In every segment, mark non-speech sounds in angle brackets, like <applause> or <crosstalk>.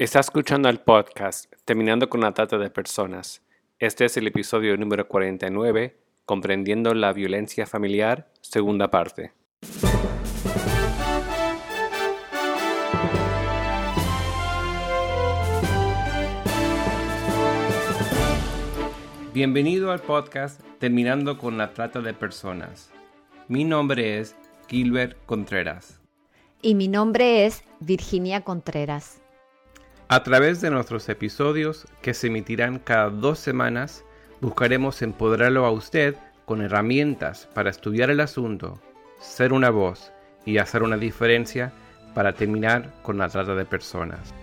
Está escuchando el podcast Terminando con la Trata de Personas. Este es el episodio número 49, Comprendiendo la Violencia Familiar, segunda parte. Bienvenido al podcast Terminando con la Trata de Personas. Mi nombre es Gilbert Contreras. Y mi nombre es Virginia Contreras. A través de nuestros episodios, que se emitirán cada dos semanas, buscaremos empoderarlo a usted con herramientas para estudiar el asunto, ser una voz y hacer una diferencia para terminar con la trata de personas.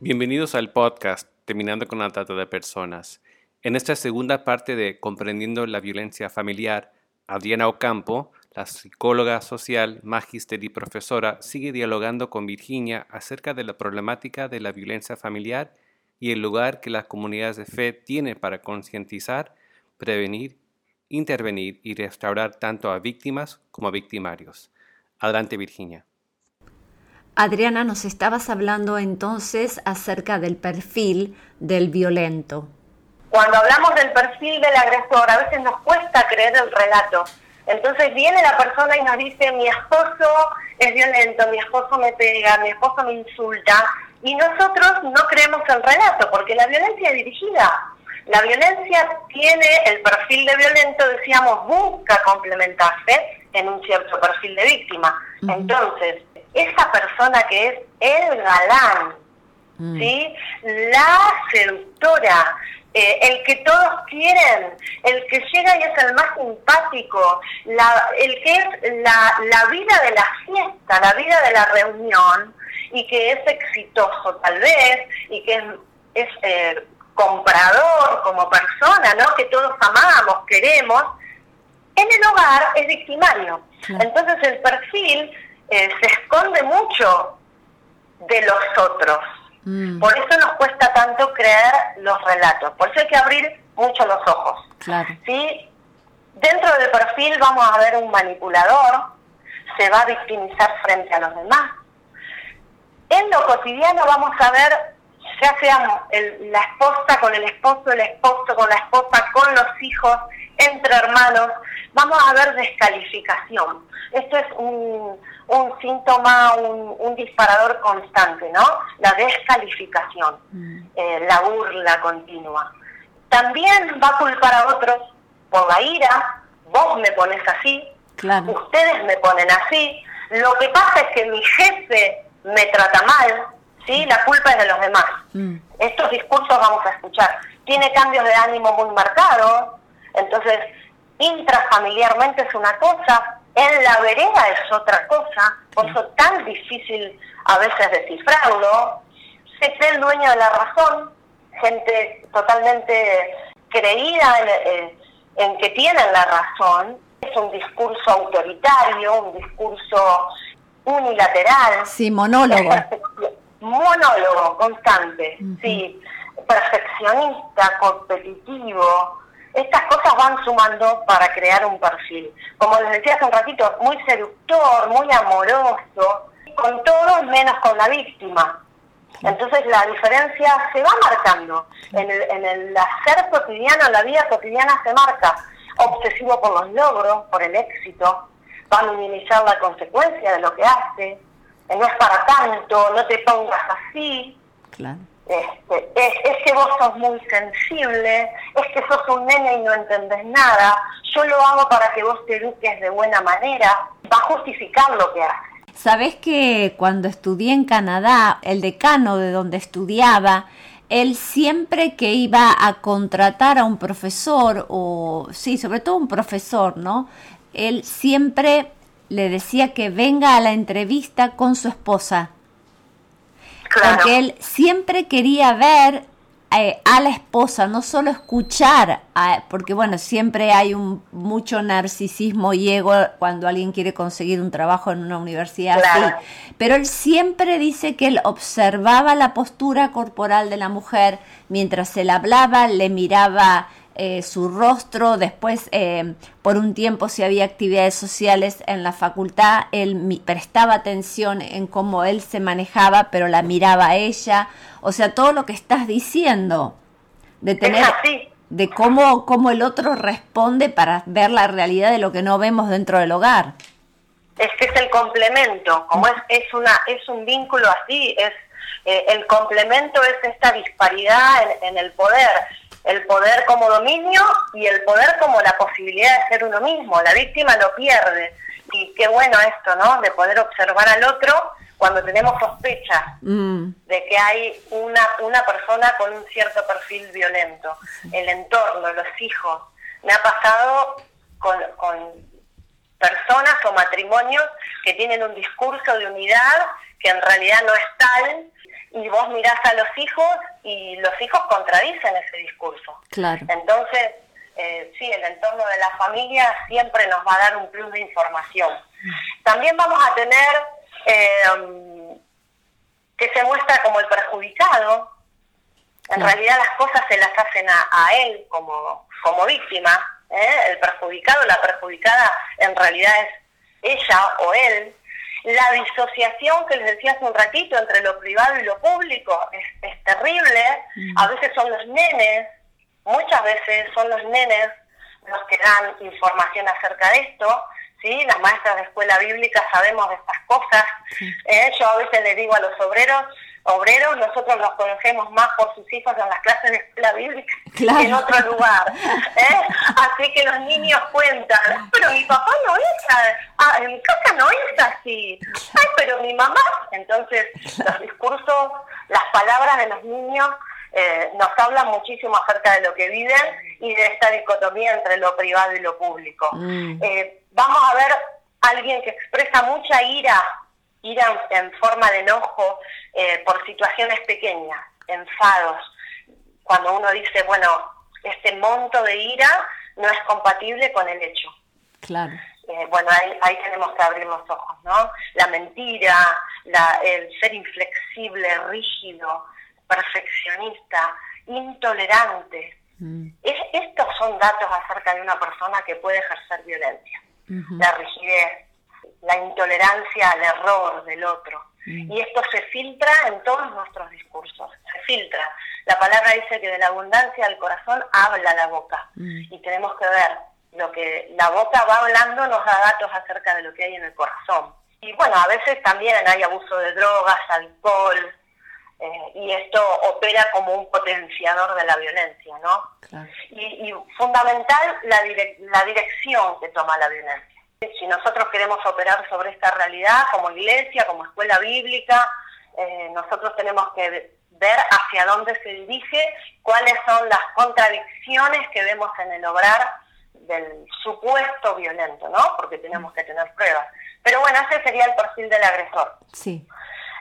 Bienvenidos al podcast Terminando con la trata de personas. En esta segunda parte de Comprendiendo la violencia familiar, Adriana Ocampo la psicóloga social, magíster y profesora sigue dialogando con Virginia acerca de la problemática de la violencia familiar y el lugar que las comunidades de fe tienen para concientizar, prevenir, intervenir y restaurar tanto a víctimas como a victimarios. Adelante, Virginia. Adriana, nos estabas hablando entonces acerca del perfil del violento. Cuando hablamos del perfil del agresor, a veces nos cuesta creer el relato entonces viene la persona y nos dice, mi esposo es violento, mi esposo me pega, mi esposo me insulta, y nosotros no creemos el relato, porque la violencia es dirigida. La violencia tiene el perfil de violento, decíamos, busca complementarse en un cierto perfil de víctima. Entonces, esa persona que es el galán, mm. ¿sí? la seductora, eh, el que todos quieren, el que llega y es el más simpático, el que es la, vida de la fiesta, la vida de la reunión, y que es exitoso tal vez, y que es, eh, comprador como persona, ¿no? que todos amamos, queremos, en el hogar es victimario. Entonces el perfil eh, se esconde mucho de los otros. Mm. Por eso nos cuesta tanto creer los relatos. Por eso hay que abrir mucho los ojos. ¿sí? Dentro del perfil vamos a ver un manipulador, se va a victimizar frente a los demás. En lo cotidiano vamos a ver, ya sea la esposa con el esposo, el esposo con la esposa, con los hijos, entre hermanos, vamos a ver descalificación. Esto es un, un síntoma, un, disparador constante, ¿no? La descalificación, mm. eh, la burla continua. También va a culpar a otros por la ira, vos me pones así, ustedes me ponen así, lo que pasa es que mi jefe me trata mal, ¿sí? La culpa es de los demás. Mm. Estos discursos vamos a escuchar. Tiene cambios de ánimo muy marcados, entonces intrafamiliarmente es una cosa, en la vereda es otra cosa, por eso tan difícil a veces descifrarlo. Se cree el dueño de la razón, gente totalmente creída en, que tienen la razón. Es un discurso autoritario, un discurso unilateral. Sí, monólogo. Monólogo constante, sí. Perfeccionista, competitivo, estas cosas van sumando para crear un perfil. Como les decía hace un ratito, muy seductor, muy amoroso, con todo menos con la víctima. Entonces la diferencia se va marcando. En el, en el hacer cotidiano, la vida cotidiana se marca. Obsesivo por los logros, por el éxito, va a minimizar la consecuencia de lo que hace. No es para tanto, no te pongas así. Claro. Este, es, que vos sos muy sensible, es que sos un nene y no entendés nada, yo lo hago para que vos te eduques de buena manera, va a justificar lo que hace. Sabés que cuando estudié en Canadá, el decano de donde estudiaba, él siempre que iba a contratar a un profesor, o sí, sobre todo un profesor, ¿no? Él siempre le decía que venga a la entrevista con su esposa porque él siempre quería ver eh, a la esposa, no solo escuchar, porque bueno, siempre hay un mucho narcisismo y ego cuando alguien quiere conseguir un trabajo en una universidad pero él siempre dice que él observaba la postura corporal de la mujer mientras él hablaba, le miraba eh, su rostro, después eh, por un tiempo si había actividades sociales en la facultad, él prestaba atención en cómo él se manejaba, pero la miraba a ella, o sea, todo lo que estás diciendo, de tener... de cómo, cómo el otro responde para ver la realidad de lo que no vemos dentro del hogar. Es que es el complemento, como es, es, una, es un vínculo así, es eh, el complemento es esta disparidad en, el poder, el poder como dominio y el poder como la posibilidad de ser uno mismo. La víctima lo pierde. Y qué bueno esto, ¿no? De poder observar al otro cuando tenemos sospecha mm. de que hay una, una persona con un cierto perfil violento. El entorno, los hijos. Me ha pasado con, con personas o matrimonios que tienen un discurso de unidad que en realidad no es tal y vos mirás a los hijos y los hijos contradicen ese discurso. Claro. Entonces, eh, sí, el entorno de la familia siempre nos va a dar un plus de información. También vamos a tener eh, que se muestra como el perjudicado. En realidad las cosas se las hacen a, él como, como víctima. ¿eh? El perjudicado, la perjudicada en realidad es ella o él la disociación que les decía hace un ratito entre lo privado y lo público es, terrible. Mm. A veces son los nenes, muchas veces son los nenes los que dan información acerca de esto. ¿sí? Las maestras de escuela bíblica sabemos de estas cosas. Eh, yo a veces le digo a los obreros, obreros, nosotros los conocemos más por sus hijos en las clases de escuela bíblica que en otro lugar. ¿eh? Así que los niños cuentan, pero mi papá no es, ah, en mi casa no es así, ay, pero mi mamá. Entonces, los discursos, las palabras de los niños eh, nos hablan muchísimo acerca de lo que viven y de esta dicotomía entre lo privado y lo público. Mm. Eh, vamos a ver alguien que expresa mucha ira ir en, forma de enojo eh, por situaciones pequeñas, enfados, cuando uno dice, bueno, este monto de ira no es compatible con el hecho. Claro. Eh, bueno, ahí, tenemos que abrir los ojos, ¿no? La mentira, el ser inflexible, rígido, perfeccionista, intolerante. Mm. estos son datos acerca de una persona que puede ejercer violencia. La rigidez, la intolerancia al error del otro. Mm. Y esto se filtra en todos nuestros discursos, se filtra. La palabra dice que de la abundancia del corazón habla la boca. Mm. Y tenemos que ver lo que la boca va hablando, nos da datos acerca de lo que hay en el corazón. Y bueno, a veces también hay abuso de drogas, alcohol, eh, y esto opera como un potenciador de la violencia, ¿no? Y, fundamental la, la dirección que toma la violencia. Si nosotros queremos operar sobre esta realidad como iglesia, como escuela bíblica, eh, nosotros tenemos que ver hacia dónde se dirige, cuáles son las contradicciones que vemos en el obrar del supuesto violento, ¿no? Porque tenemos que tener pruebas. Pero bueno, ese sería el perfil del agresor. Sí.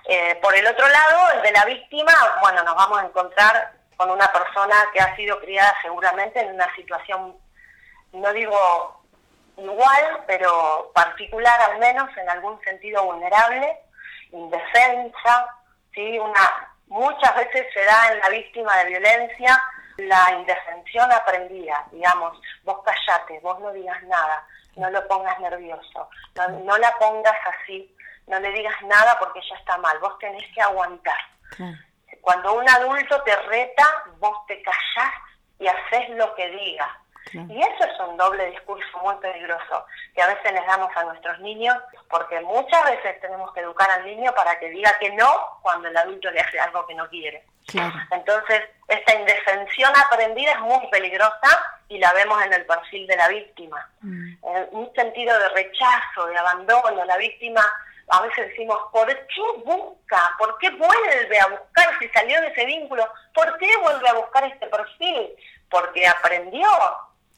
Eh, por el otro lado, el de la víctima, bueno, nos vamos a encontrar con una persona que ha sido criada seguramente en una situación, no digo igual, pero particular al menos, en algún sentido vulnerable, indefensa, ¿sí? Una, muchas veces se da en la víctima de violencia la indefensión aprendida, digamos, vos callate, vos no digas nada, no lo pongas nervioso, no, la pongas así, no le digas nada porque ya está mal, vos tenés que aguantar. Cuando un adulto te reta, vos te callás y haces lo que diga. Y eso es un doble discurso muy peligroso que a veces les damos a nuestros niños, porque muchas veces tenemos que educar al niño para que diga que no cuando el adulto le hace algo que no quiere. Entonces, esta indefensión aprendida es muy peligrosa y la vemos en el perfil de la víctima. Mm. Un sentido de rechazo, de abandono, la víctima a veces decimos, ¿por qué busca? ¿Por qué vuelve a buscar si salió de ese vínculo? ¿Por qué vuelve a buscar este perfil? Porque aprendió,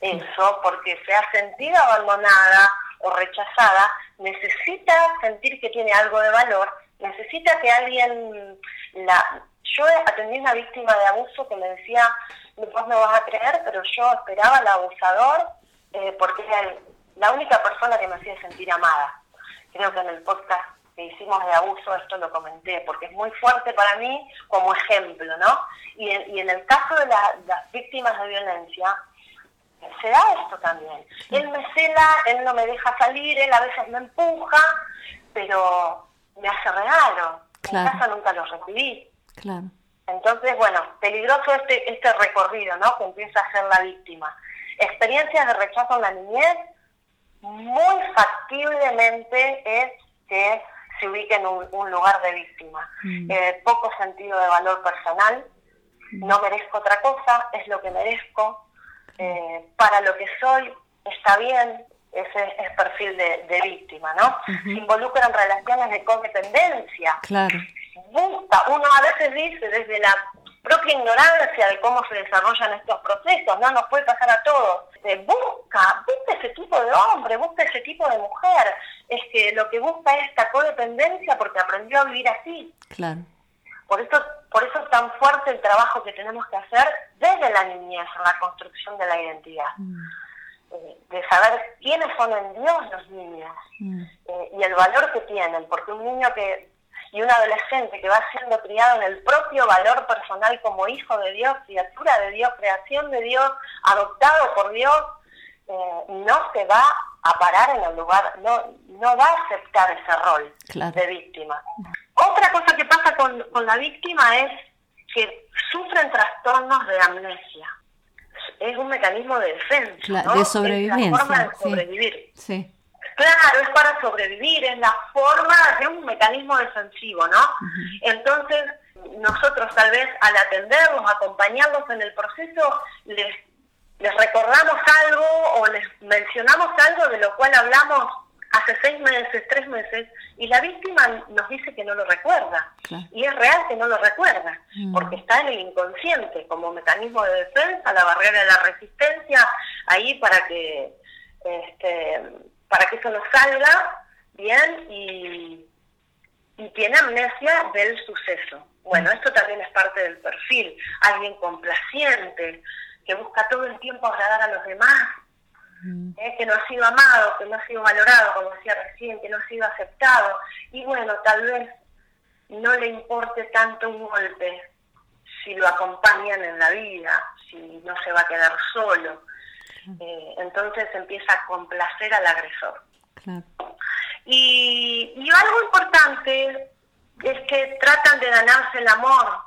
eso porque se ha sentido abandonada o rechazada, necesita sentir que tiene algo de valor, necesita que alguien la... Yo atendí a una víctima de abuso que me decía, vos me vas a creer, pero yo esperaba al abusador eh, porque era la única persona que me hacía sentir amada. Creo que en el podcast que hicimos de abuso esto lo comenté, porque es muy fuerte para mí como ejemplo, ¿no? Y en, y en el caso de las víctimas de violencia, se da esto también. Él me cela, él no me deja salir, él a veces me empuja, pero me hace regalo. En casa nunca lo recibí. Claro. Entonces, bueno, peligroso este, este recorrido, ¿no? Que empieza a ser la víctima. Experiencias de rechazo en la niñez, muy factiblemente es que se ubique en un, lugar de víctima. Mm. Eh, poco sentido de valor personal, mm. no merezco otra cosa, es lo que merezco, eh, para lo que soy está bien, ese es perfil de, víctima, ¿no? Involucra en relaciones de codependencia. Claro. Busca, uno a veces dice desde la propia ignorancia de cómo se desarrollan estos procesos, no nos puede pasar a todos. busca, busca ese tipo de hombre, busca ese tipo de mujer. Es que lo que busca es esta codependencia porque aprendió a vivir así. Claro. Por eso, por eso es tan fuerte el trabajo que tenemos que hacer desde la niñez en la construcción de la identidad. Mm. Eh, de saber quiénes son en Dios los niños mm. eh, y el valor que tienen, porque un niño que y un adolescente que va siendo criado en el propio valor personal como hijo de Dios, criatura de Dios, creación de Dios, adoptado por Dios, eh, no se va a parar en el lugar, no, no va a aceptar ese rol de víctima. Otra cosa que pasa con, con la víctima es que sufren trastornos de amnesia. Es un mecanismo de defensa, de sobrevivencia. Es la forma de sobrevivir. Sí. Claro, es para sobrevivir, es la forma de un mecanismo defensivo, ¿no? Entonces, nosotros tal vez al atenderlos, acompañarlos en el proceso, les, les recordamos algo o les mencionamos algo de lo cual hablamos hace seis meses, tres meses, y la víctima nos dice que no lo recuerda. Y es real que no lo recuerda, mm. porque está en el inconsciente como mecanismo de defensa, la barrera de la resistencia, ahí para que este, para que eso no salga bien y, y tiene amnesia del suceso. Bueno, esto también es parte del perfil. Alguien complaciente, que busca todo el tiempo agradar a los demás, mm. ¿eh? que no ha sido amado, que no ha sido valorado, como decía recién, que no ha sido aceptado. Y bueno, tal vez no le importe tanto un golpe si lo acompañan en la vida, si no se va a quedar solo. Eh, entonces empieza a complacer al agresor. Y, y, algo importante es que tratan de ganarse el amor.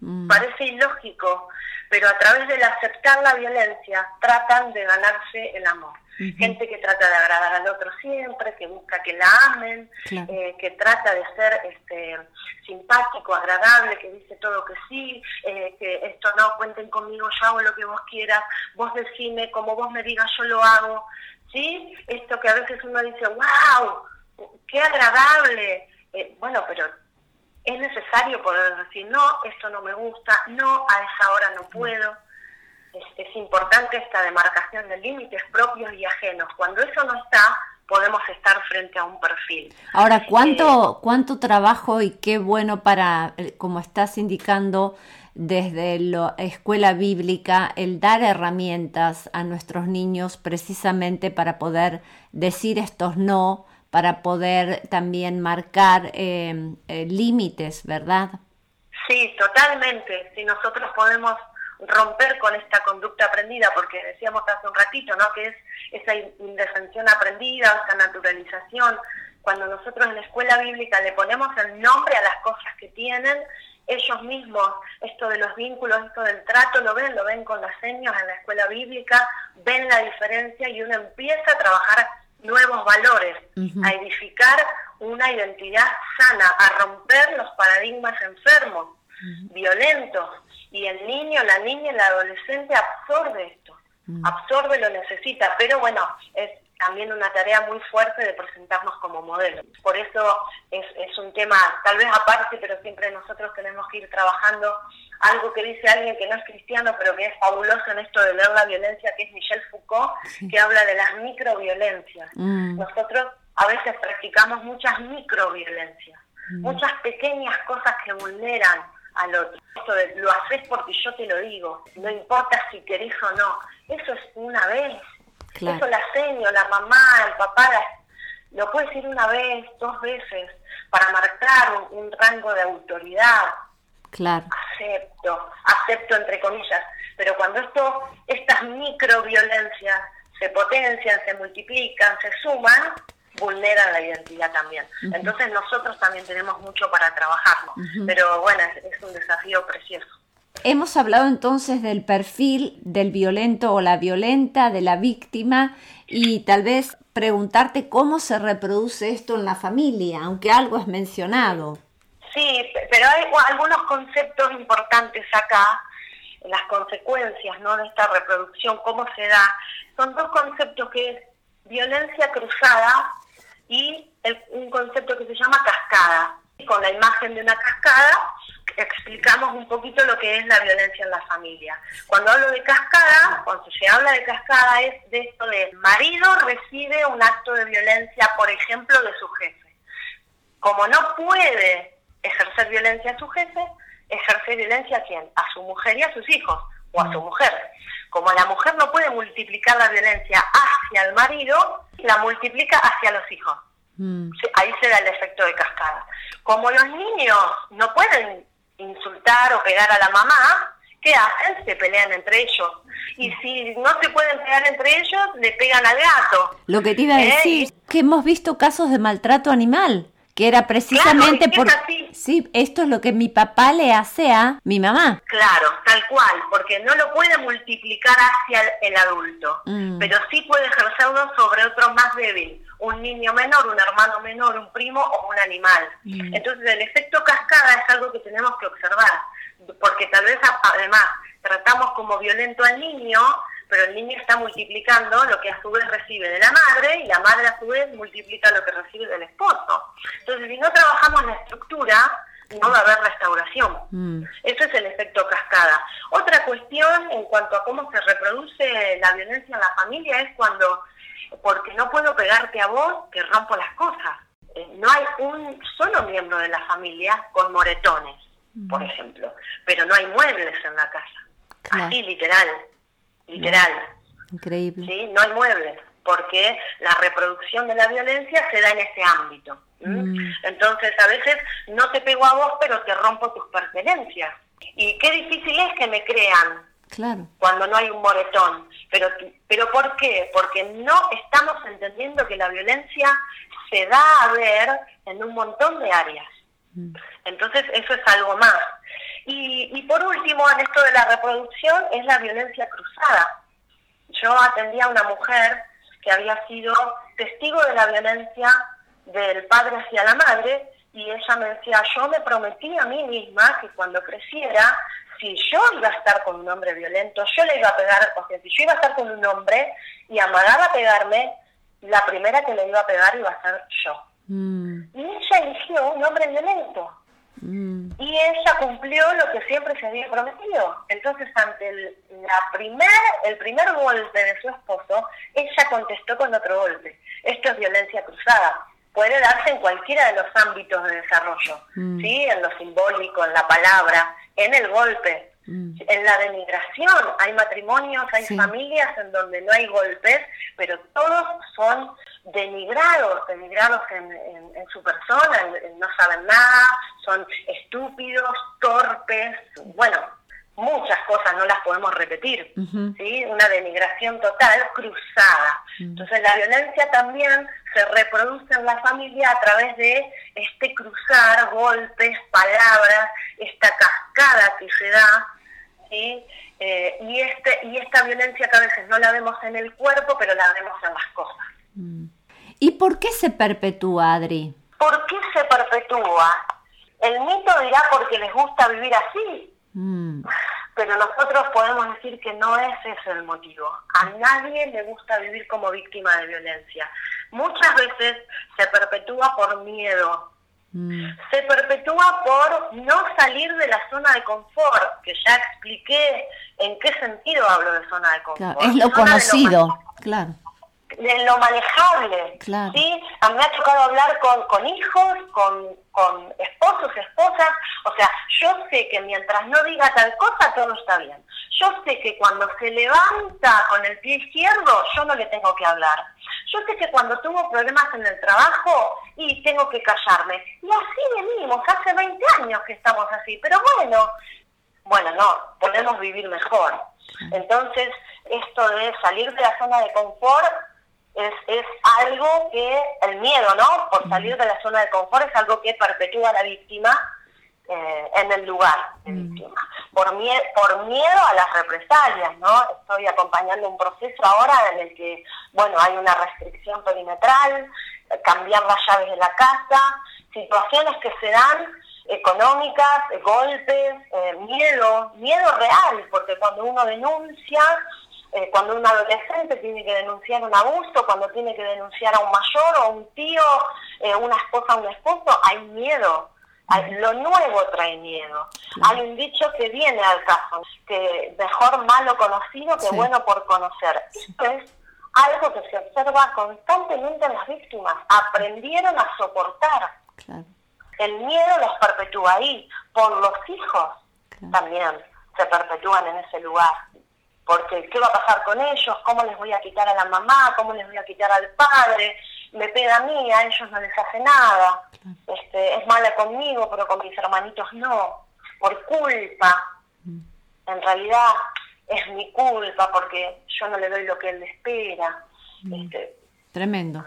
Mm. Parece ilógico, pero a través del aceptar la violencia tratan de ganarse el amor. Gente que trata de agradar al otro siempre, que busca que la amen, eh, que trata de ser este, simpático, agradable, que dice todo que sí, eh, que esto no, cuenten conmigo, yo hago lo que vos quieras, vos decime, como vos me digas, yo lo hago. ¿Sí? Esto que a veces uno dice, wow, qué agradable. Eh, bueno, pero es necesario poder decir, no, esto no me gusta, no, a esa hora no puedo es, importante esta demarcación de límites propios y ajenos. Cuando eso no está, podemos estar frente a un perfil. Ahora, ¿cuánto, eh, cuánto trabajo y qué bueno para, eh, como estás indicando, desde la escuela bíblica, el dar herramientas a nuestros niños precisamente para poder decir estos no, para poder también marcar eh, límites, ¿verdad? Sí, totalmente. Si nosotros podemos romper con esta conducta aprendida, porque decíamos hace un ratito, ¿no? Que es esa indefensión aprendida, esa naturalización. Cuando nosotros en la escuela bíblica le ponemos el nombre a las cosas que tienen, ellos mismos, esto de los vínculos, esto del trato, lo ven, lo ven con las señas en la escuela bíblica, ven la diferencia y uno empieza a trabajar nuevos valores, a edificar una identidad sana, a romper los paradigmas enfermos, violentos, y el niño, la niña, el adolescente absorbe esto, absorbe, lo necesita, pero bueno, es también una tarea muy fuerte de presentarnos como modelo. Por eso es, es un tema tal vez aparte, pero siempre nosotros tenemos que ir trabajando algo que dice alguien que no es cristiano, pero que es fabuloso en esto de leer la violencia, que es Michel Foucault, que habla de las microviolencias. Mm. Nosotros a veces practicamos muchas microviolencias, mm. muchas pequeñas cosas que vulneran al otro. Esto de lo haces porque yo te lo digo, no importa si querés o no. Eso es una vez. Eso la seño, la mamá, el papá, lo puede decir una vez, dos veces, para marcar un, rango de autoridad. Claro. Acepto, acepto entre comillas. Pero cuando esto, estas microviolencias se potencian, se multiplican, se suman, vulneran la identidad también. Entonces nosotros también tenemos mucho para trabajarlo, pero bueno, es, un desafío precioso. Hemos hablado entonces del perfil del violento o la violenta, de la víctima y tal vez preguntarte cómo se reproduce esto en la familia, aunque algo es mencionado. Sí, pero hay algunos conceptos importantes acá, las consecuencias ¿no? de esta reproducción, cómo se da. Son dos conceptos que es violencia cruzada y un concepto que se llama cascada. Con la imagen de una cascada explicamos un poquito lo que es la violencia en la familia. Cuando hablo de cascada, cuando se habla de cascada es de esto de marido recibe un acto de violencia, por ejemplo, de su jefe. Como no puede ejercer violencia a su jefe, ejerce violencia a quién? A su mujer y a sus hijos, o a su mujer. Como la mujer no puede multiplicar la violencia hacia el marido, la multiplica hacia los hijos. Mm. Ahí se da el efecto de cascada. Como los niños no pueden insultar o pegar a la mamá, ¿qué hacen? Se pelean entre ellos. Y mm. si no se pueden pegar entre ellos, le pegan al gato. Lo que te iba a ¿Eh? decir, que hemos visto casos de maltrato animal que era precisamente por sí esto es lo que mi papá le hace a mi mamá claro tal cual porque no lo puede multiplicar hacia el, adulto mm. pero sí puede ejercerlo sobre otro más débil un niño menor un hermano menor un primo o un animal mm. entonces el efecto cascada es algo que tenemos que observar porque tal vez además tratamos como violento al niño pero el niño está multiplicando lo que a su vez recibe de la madre y la madre a su vez multiplica lo que recibe del esposo. Entonces, si no trabajamos la estructura, no va a haber restauración. Mm. Eso es el efecto cascada. Otra cuestión en cuanto a cómo se reproduce la violencia en la familia es cuando, porque no puedo pegarte a vos, que rompo las cosas. Eh, no hay un solo miembro de la familia con moretones, por mm. ejemplo, pero no hay muebles en la casa. Así, literal literal. Increíble. ¿sí? No hay muebles, porque la reproducción de la violencia se da en ese ámbito. Mm. Entonces, a veces no te pego a vos, pero te rompo tus pertenencias. Y qué difícil es que me crean claro. cuando no hay un moretón. Pero, pero ¿por qué? Porque no estamos entendiendo que la violencia se da a ver en un montón de áreas. Entonces, eso es algo más. Y, por último, en esto de la reproducción, es la violencia cruzada. Yo atendía a una mujer que había sido testigo de la violencia del padre hacia la madre y ella me decía, yo me prometí a mí misma que cuando creciera, si yo iba a estar con un hombre violento, yo le iba a pegar, o sea, si yo iba a estar con un hombre y amagaba pegarme, la primera que le iba a pegar iba a ser yo. Mm. Y ella eligió un hombre violento. Mm. Y ella cumplió lo que siempre se había prometido. Entonces, ante el, la primer, el primer golpe de su esposo, ella contestó con otro golpe. Esto es violencia cruzada. Puede darse en cualquiera de los ámbitos de desarrollo, mm. ¿sí? En lo simbólico, en la palabra, en el golpe, mm. en la denigración. Hay matrimonios, hay familias en donde no hay golpes, pero todos son denigrados, denigrados en, en, su persona, no saben nada, son estúpidos, torpes, bueno, muchas cosas no las podemos repetir, ¿sí? Una denigración total cruzada. Entonces la violencia también se reproduce en la familia a través de este cruzar, golpes, palabras, esta cascada que se da, ¿sí? Eh, y, este, y esta violencia que a veces no la vemos en el cuerpo, pero la vemos en las cosas. ¿Y por qué se perpetúa, Adri? ¿Por qué se perpetúa? El mito dirá porque les gusta vivir así. Mm. Pero nosotros podemos decir que no es ese el motivo. A nadie le gusta vivir como víctima de violencia. Muchas veces se perpetúa por miedo. Mm. Se perpetúa por no salir de la zona de confort, que ya expliqué en qué sentido hablo de zona de confort. es lo conocido, claro de lo manejable. ¿sí? A mí me ha tocado hablar con, con hijos, con, con esposos, esposas. O sea, yo sé que mientras no diga tal cosa, todo está bien. Yo sé que cuando se levanta con el pie izquierdo, yo no le tengo que hablar. Yo sé que cuando tuvo problemas en el trabajo, y tengo que callarme. Y así venimos, hace 20 años que estamos así. Pero bueno, bueno, no, podemos vivir mejor. Entonces, esto de salir de la zona de confort es, es algo que, el miedo, ¿no? Por salir de la zona de confort es algo que perpetúa a la víctima eh, en el lugar de víctima. Por, mie por miedo a las represalias, ¿no? Estoy acompañando un proceso ahora en el que, bueno, hay una restricción perimetral, cambiar las llaves de la casa, situaciones que se dan económicas, golpes, eh, miedo, miedo real, porque cuando uno denuncia, eh, cuando un adolescente tiene que denunciar un abuso, cuando tiene que denunciar a un mayor o un tío, eh, una esposa o un esposo, hay miedo. lo nuevo trae miedo. Hay un dicho que viene al caso, que mejor malo conocido que bueno por conocer. Esto es algo que se observa constantemente en las víctimas. Aprendieron a soportar. El miedo los perpetúa ahí. Por los hijos también se perpetúan en ese lugar porque ¿qué va a pasar con ellos? ¿Cómo les voy a quitar a la mamá? ¿Cómo les voy a quitar al padre? Me pega a mí, a ellos no les hace nada. Este, es mala conmigo, pero con mis hermanitos no, por culpa. Mm. En realidad es mi culpa porque yo no le doy lo que él espera. Mm. Este, Tremendo.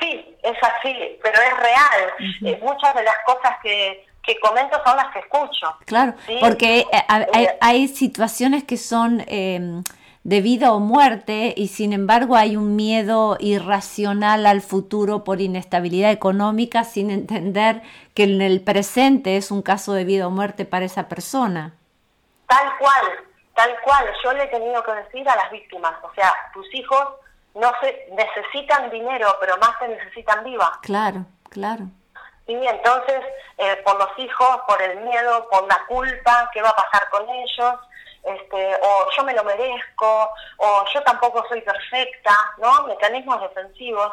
Sí, es así, pero es real. Eh, muchas de las cosas que, que comento son las que escucho. Claro, porque eh, eh, hay, situaciones que son eh, de vida o muerte y sin embargo hay un miedo irracional al futuro por inestabilidad económica sin entender que en el presente es un caso de vida o muerte para esa persona. Tal cual, tal cual. Yo le he tenido que decir a las víctimas, o sea, tus hijos no se necesitan dinero, pero más te necesitan viva. Claro, claro. Y entonces, eh, por los hijos, por el miedo, por la culpa, qué va a pasar con ellos, este, o yo me lo merezco, o yo tampoco soy perfecta, ¿no? Mecanismos defensivos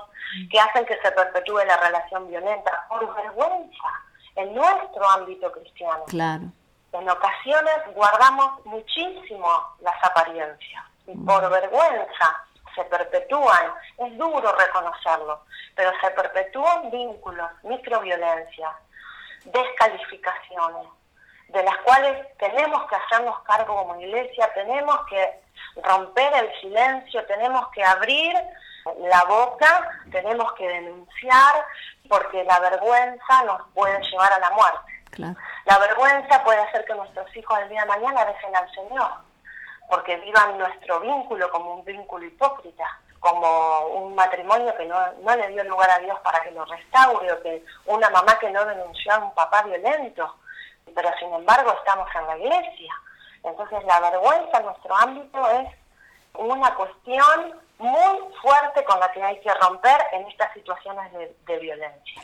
que hacen que se perpetúe la relación violenta por vergüenza en nuestro ámbito cristiano. Claro. En ocasiones guardamos muchísimo las apariencias y por vergüenza se perpetúan, es duro reconocerlo, pero se perpetúan vínculos, microviolencias, descalificaciones, de las cuales tenemos que hacernos cargo como iglesia, tenemos que romper el silencio, tenemos que abrir la boca, tenemos que denunciar, porque la vergüenza nos puede llevar a la muerte. La vergüenza puede hacer que nuestros hijos el día de mañana dejen al Señor porque vivan nuestro vínculo como un vínculo hipócrita, como un matrimonio que no, no le dio lugar a Dios para que lo restaure, o que una mamá que no denunció a un papá violento, pero sin embargo estamos en la iglesia. Entonces la vergüenza en nuestro ámbito es una cuestión muy fuerte con la que hay que romper en estas situaciones de, de violencia.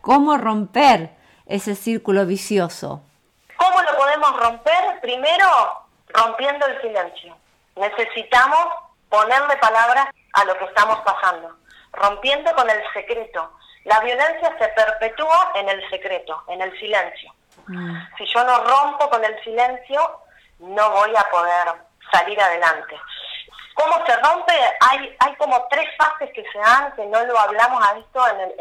¿Cómo romper ese círculo vicioso? ¿Cómo lo podemos romper? Primero, rompiendo el silencio. Necesitamos ponerle palabras a lo que estamos pasando, rompiendo con el secreto. La violencia se perpetúa en el secreto, en el silencio. Mm. Si yo no rompo con el silencio, no voy a poder salir adelante. ¿Cómo se rompe? Hay, hay como tres fases que se dan, que no lo hablamos a esto en,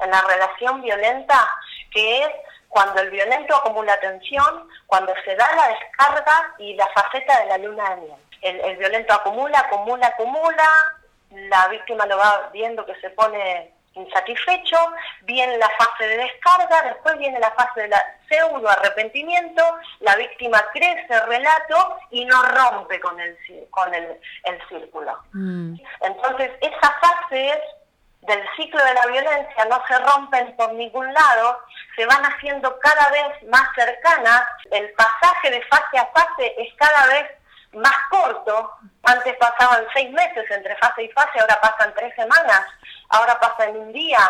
en la relación violenta, que es cuando el violento acumula tensión, cuando se da la descarga y la faceta de la luna de miel. El, violento acumula, acumula, acumula, la víctima lo va viendo que se pone insatisfecho, viene la fase de descarga, después viene la fase de la pseudo arrepentimiento, la víctima crece el relato y no rompe con el, con el, círculo. Mm. Entonces, esa fase es del ciclo de la violencia no se rompen por ningún lado, se van haciendo cada vez más cercanas, el pasaje de fase a fase es cada vez más corto, antes pasaban seis meses entre fase y fase, ahora pasan tres semanas, ahora pasa en un día,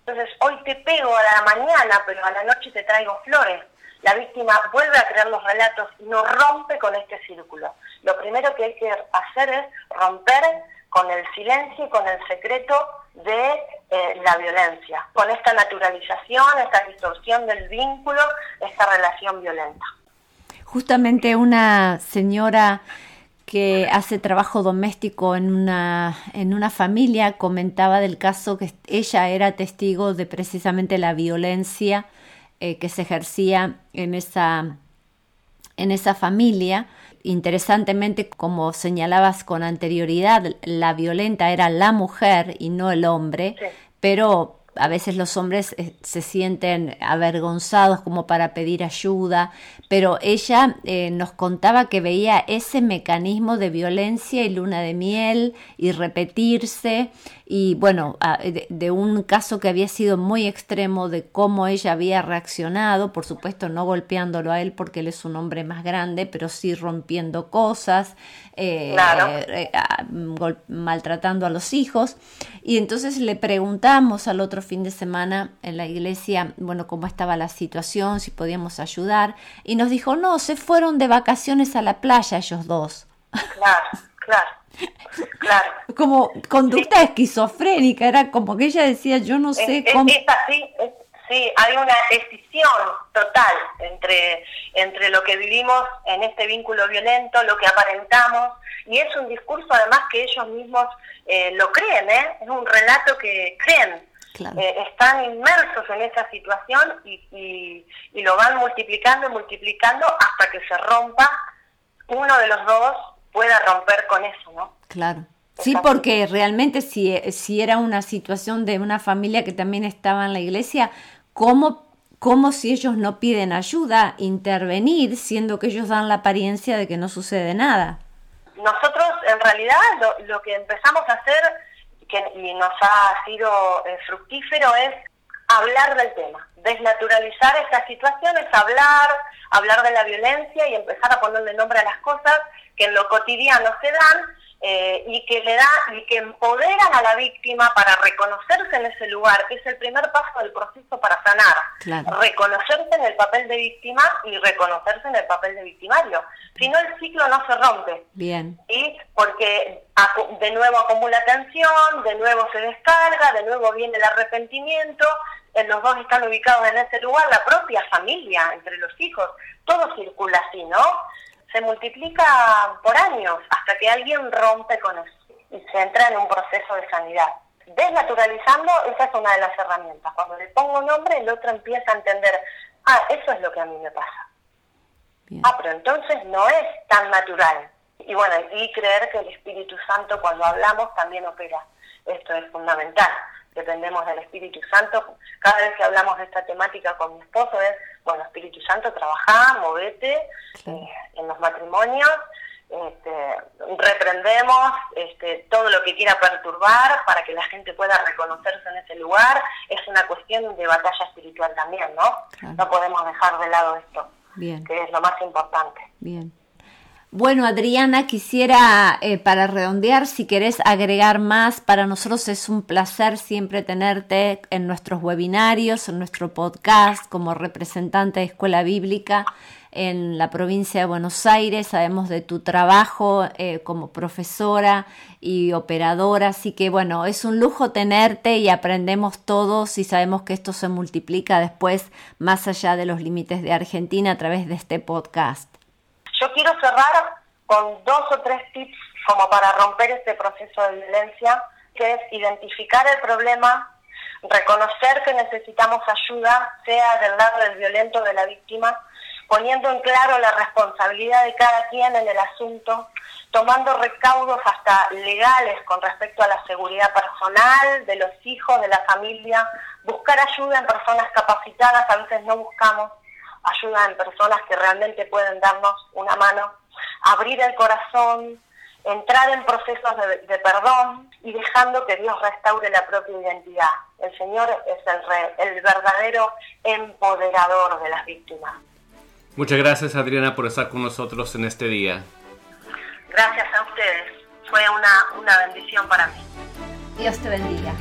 entonces hoy te pego a la mañana, pero a la noche te traigo flores. La víctima vuelve a crear los relatos, no rompe con este círculo. Lo primero que hay que hacer es romper con el silencio y con el secreto de eh, la violencia, con esta naturalización, esta distorsión del vínculo, esta relación violenta. Justamente una señora que hace trabajo doméstico en una, en una familia comentaba del caso que ella era testigo de precisamente la violencia eh, que se ejercía en esa en esa familia. Interesantemente, como señalabas con anterioridad, la violenta era la mujer y no el hombre, pero a veces los hombres eh, se sienten avergonzados como para pedir ayuda, pero ella eh, nos contaba que veía ese mecanismo de violencia y luna de miel y repetirse y bueno, de, un caso que había sido muy extremo de cómo ella había reaccionado, por supuesto no golpeándolo a él porque él es un hombre más grande, pero sí rompiendo cosas, eh, eh, maltratando a los hijos. Y entonces le preguntamos al otro fin de semana en la iglesia, bueno, cómo estaba la situación, si podíamos ayudar, y nos dijo, no, se fueron de vacaciones a la playa ellos dos. Claro, claro. Claro. <laughs> Como conducta esquizofrénica, era como que ella decía, yo no sé cómo... Es así, sí, hay una decisión total entre, entre lo que vivimos en este vínculo violento, lo que aparentamos, y es un discurso además que ellos mismos eh, lo creen, ¿eh? es un relato que creen. Eh, están inmersos en esa situación y, y, y lo van multiplicando y multiplicando hasta que se rompa uno de los dos pueda romper con eso, ¿no? Claro. Sí, porque realmente si, si era una situación de una familia que también estaba en la iglesia, ¿cómo, cómo si ellos no piden ayuda, intervenir, siendo que ellos dan la apariencia de que no sucede nada? Nosotros, en realidad, lo, que empezamos a hacer, que, y nos ha sido eh, fructífero, es hablar del tema, desnaturalizar estas situaciones, hablar, hablar de la violencia y empezar a ponerle nombre a las cosas que en lo cotidiano se dan eh, y que le da y que empoderan a la víctima para reconocerse en ese lugar, que es el primer paso del proceso para sanar. Reconocerse en el papel de víctima y reconocerse en el papel de victimario. Si no, el ciclo no se rompe. Bien. ¿sí? Porque de nuevo acumula tensión, de nuevo se descarga, de nuevo viene el arrepentimiento, los dos están ubicados en ese lugar, la propia familia, entre los hijos, todo circula así, ¿no? Se multiplica por años hasta que alguien rompe con eso y se entra en un proceso de sanidad. Desnaturalizando, esa es una de las herramientas. Cuando le pongo nombre, el otro empieza a entender, ah, eso es lo que a mí me pasa. Ah, pero entonces no es tan natural. Y bueno, y creer que el Espíritu Santo cuando hablamos también opera. Esto es fundamental dependemos del Espíritu Santo. Cada vez que hablamos de esta temática con mi esposo es, bueno, Espíritu Santo, trabaja, movete eh, en los matrimonios, este, reprendemos este, todo lo que quiera perturbar para que la gente pueda reconocerse en ese lugar. Es una cuestión de batalla espiritual también, ¿no? No podemos dejar de lado esto, que es lo más importante. Bien. Bueno, Adriana, quisiera, eh, para redondear, si querés agregar más, para nosotros es un placer siempre tenerte en nuestros webinarios, en nuestro podcast, como representante de Escuela Bíblica en la provincia de Buenos Aires. Sabemos de tu trabajo eh, como profesora y operadora, así que bueno, es un lujo tenerte y aprendemos todos y sabemos que esto se multiplica después más allá de los límites de Argentina a través de este podcast. Yo quiero cerrar con dos o tres tips como para romper este proceso de violencia, que es identificar el problema, reconocer que necesitamos ayuda, sea del lado del violento o de la víctima, poniendo en claro la responsabilidad de cada quien en el asunto, tomando recaudos hasta legales con respecto a la seguridad personal, de los hijos, de la familia, buscar ayuda en personas capacitadas, a veces no buscamos, ayuda en personas que realmente pueden darnos una mano, abrir el corazón, entrar en procesos de, perdón y dejando que Dios restaure la propia identidad. El Señor es el, el verdadero empoderador de las víctimas. Muchas gracias Adriana por estar con nosotros en este día. Gracias a ustedes. Fue una, una bendición para mí. Dios te bendiga.